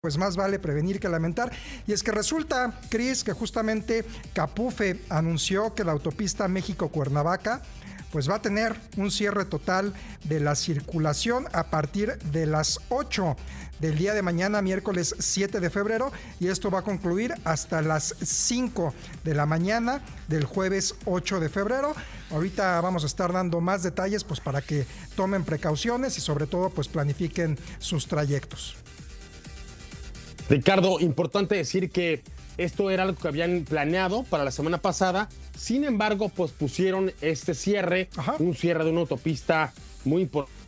pues más vale prevenir que lamentar. Y es que resulta, Cris, que justamente Capufe anunció que la autopista México-Cuernavaca pues va a tener un cierre total de la circulación a partir de las 8 del día de mañana, miércoles 7 de febrero, y esto va a concluir hasta las 5 de la mañana del jueves 8 de febrero. Ahorita vamos a estar dando más detalles pues para que tomen precauciones y sobre todo pues planifiquen sus trayectos. Ricardo, importante decir que esto era algo que habían planeado para la semana pasada. Sin embargo, pues pusieron este cierre, un cierre de una autopista muy importante.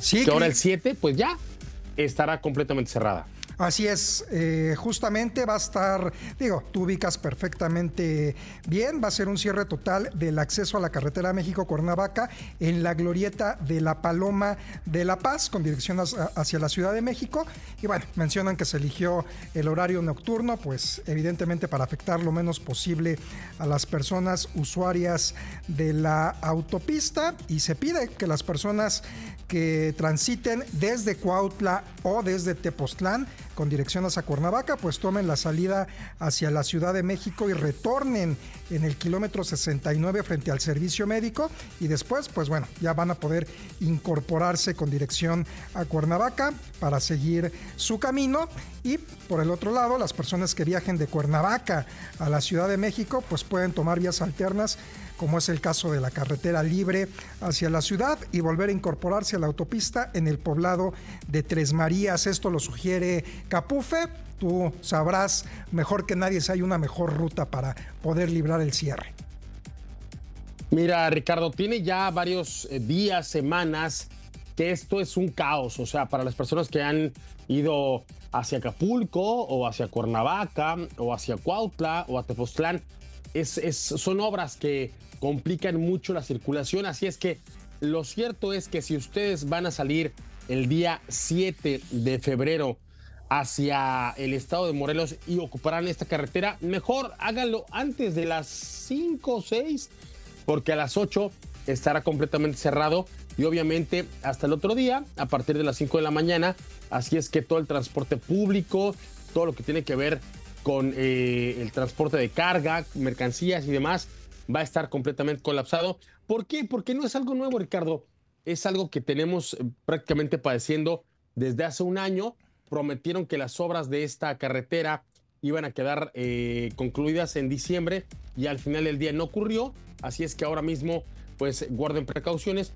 Sí, que ahora el 7, pues ya estará completamente cerrada. Así es, eh, justamente va a estar, digo, tú ubicas perfectamente bien, va a ser un cierre total del acceso a la carretera México-Cuernavaca en la glorieta de la Paloma de La Paz con dirección hacia la Ciudad de México. Y bueno, mencionan que se eligió el horario nocturno, pues evidentemente para afectar lo menos posible a las personas usuarias de la autopista y se pide que las personas que transiten desde Cuautla o desde Tepoztlán con dirección hacia Cuernavaca, pues tomen la salida hacia la Ciudad de México y retornen en el kilómetro 69 frente al servicio médico y después, pues bueno, ya van a poder incorporarse con dirección a Cuernavaca para seguir su camino y por el otro lado, las personas que viajen de Cuernavaca a la Ciudad de México, pues pueden tomar vías alternas como es el caso de la carretera libre hacia la ciudad y volver a incorporarse a la autopista en el poblado de Tres Marías. Esto lo sugiere Capufe. Tú sabrás mejor que nadie si hay una mejor ruta para poder librar el cierre. Mira, Ricardo, tiene ya varios eh, días, semanas, que esto es un caos. O sea, para las personas que han ido hacia Acapulco o hacia Cuernavaca o hacia Cuautla o a Tepoztlán, es, son obras que complican mucho la circulación, así es que lo cierto es que si ustedes van a salir el día 7 de febrero hacia el estado de Morelos y ocuparán esta carretera, mejor háganlo antes de las 5 o 6, porque a las 8 estará completamente cerrado y obviamente hasta el otro día, a partir de las 5 de la mañana, así es que todo el transporte público, todo lo que tiene que ver con eh, el transporte de carga, mercancías y demás, va a estar completamente colapsado. ¿Por qué? Porque no es algo nuevo, Ricardo. Es algo que tenemos eh, prácticamente padeciendo desde hace un año. Prometieron que las obras de esta carretera iban a quedar eh, concluidas en diciembre y al final del día no ocurrió. Así es que ahora mismo, pues guarden precauciones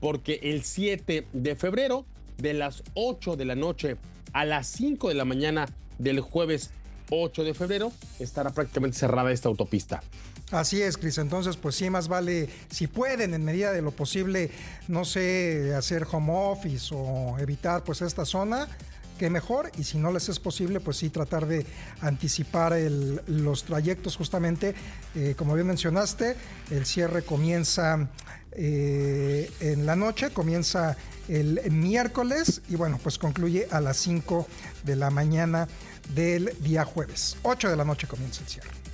porque el 7 de febrero, de las 8 de la noche a las 5 de la mañana del jueves 8 de febrero estará prácticamente cerrada esta autopista. Así es, Cris. Entonces, pues sí, más vale, si pueden, en medida de lo posible, no sé, hacer home office o evitar pues esta zona, que mejor. Y si no les es posible, pues sí, tratar de anticipar los trayectos justamente. Eh, como bien mencionaste, el cierre comienza eh, en la noche, comienza el miércoles y bueno, pues concluye a las 5 de la mañana del día jueves. 8 de la noche comienza el cierre.